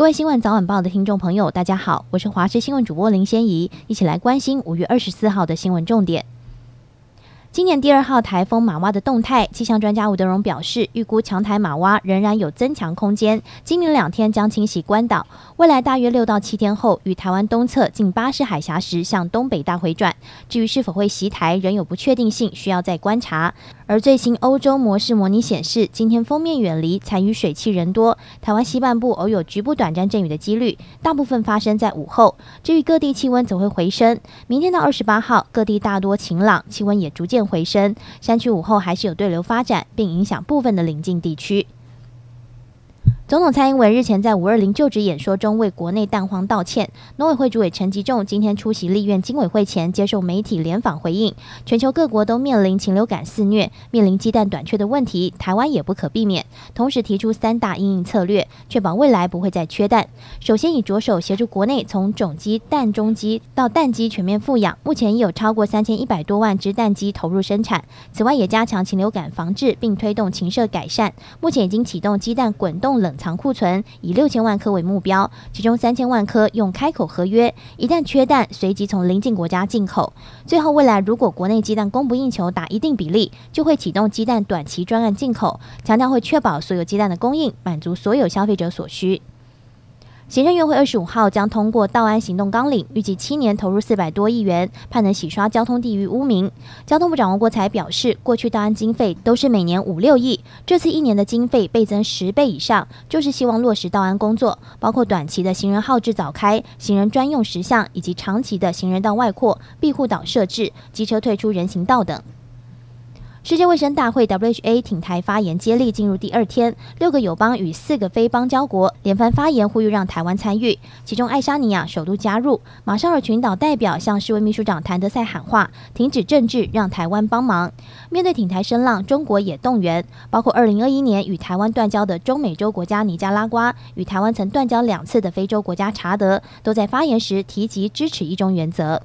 各位新闻早晚报的听众朋友，大家好，我是华视新闻主播林仙怡，一起来关心五月二十四号的新闻重点。今年第二号台风玛娃的动态，气象专家吴德荣表示，预估强台玛娃仍然有增强空间，今明两天将侵袭关岛，未来大约六到七天后，与台湾东侧近巴士海峡时向东北大回转。至于是否会袭台，仍有不确定性，需要再观察。而最新欧洲模式模拟显示，今天封面远离，残余水汽人多，台湾西半部偶有局部短暂阵雨的几率，大部分发生在午后。至于各地气温则会回升，明天到二十八号，各地大多晴朗，气温也逐渐回升，山区午后还是有对流发展，并影响部分的邻近地区。总统蔡英文日前在五二零就职演说中为国内蛋荒道歉。农委会主委陈吉仲今天出席立院经委会前接受媒体联访回应，全球各国都面临禽流感肆虐，面临鸡蛋短缺的问题，台湾也不可避免。同时提出三大应应策略，确保未来不会再缺蛋。首先以着手协助国内从种鸡、蛋中鸡到蛋鸡全面复养，目前已有超过三千一百多万只蛋鸡投入生产。此外也加强禽流感防治，并推动禽舍改善。目前已经启动鸡蛋滚动冷藏库存以六千万颗为目标，其中三千万颗用开口合约，一旦缺蛋，随即从邻近国家进口。最后，未来如果国内鸡蛋供不应求打一定比例，就会启动鸡蛋短期专案进口，强调会确保所有鸡蛋的供应，满足所有消费者所需。行政院会二十五号将通过道安行动纲领，预计七年投入四百多亿元，盼能洗刷交通地域污名。交通部长王国才表示，过去道安经费都是每年五六亿，这次一年的经费倍增十倍以上，就是希望落实道安工作，包括短期的行人号志早开、行人专用石像，以及长期的行人道外扩、庇护岛设置、机车退出人行道等。世界卫生大会 （WHA） 挺台发言接力进入第二天，六个友邦与四个非邦交国连番发言呼吁让台湾参与，其中爱沙尼亚首度加入。马绍尔群岛代表向世卫秘书长谭德塞喊话，停止政治，让台湾帮忙。面对挺台声浪，中国也动员，包括2021年与台湾断交的中美洲国家尼加拉瓜，与台湾曾断交两次的非洲国家查德，都在发言时提及支持一中原则。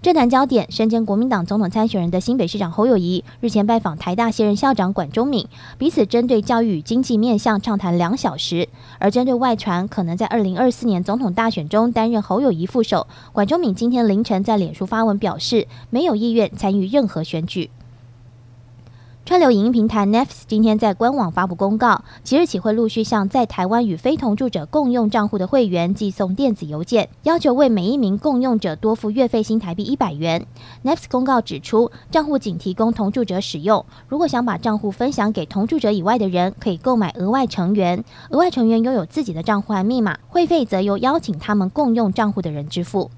政坛焦点：身兼国民党总统参选人的新北市长侯友谊日前拜访台大现任校长管中敏，彼此针对教育与经济面向畅谈两小时。而针对外传可能在二零二四年总统大选中担任侯友谊副手，管中敏今天凌晨在脸书发文表示，没有意愿参与任何选举。串流影音平台 Netflix 今天在官网发布公告，即日起会陆续向在台湾与非同住者共用账户的会员寄送电子邮件，要求为每一名共用者多付月费新台币一百元。Netflix 公告指出，账户仅提供同住者使用，如果想把账户分享给同住者以外的人，可以购买额外成员。额外成员拥有自己的账户和密码，会费则由邀请他们共用账户的人支付。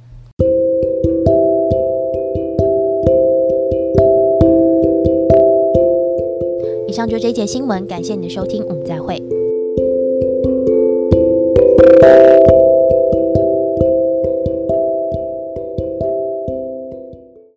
上就这节新闻，感谢你的收听，我们再会。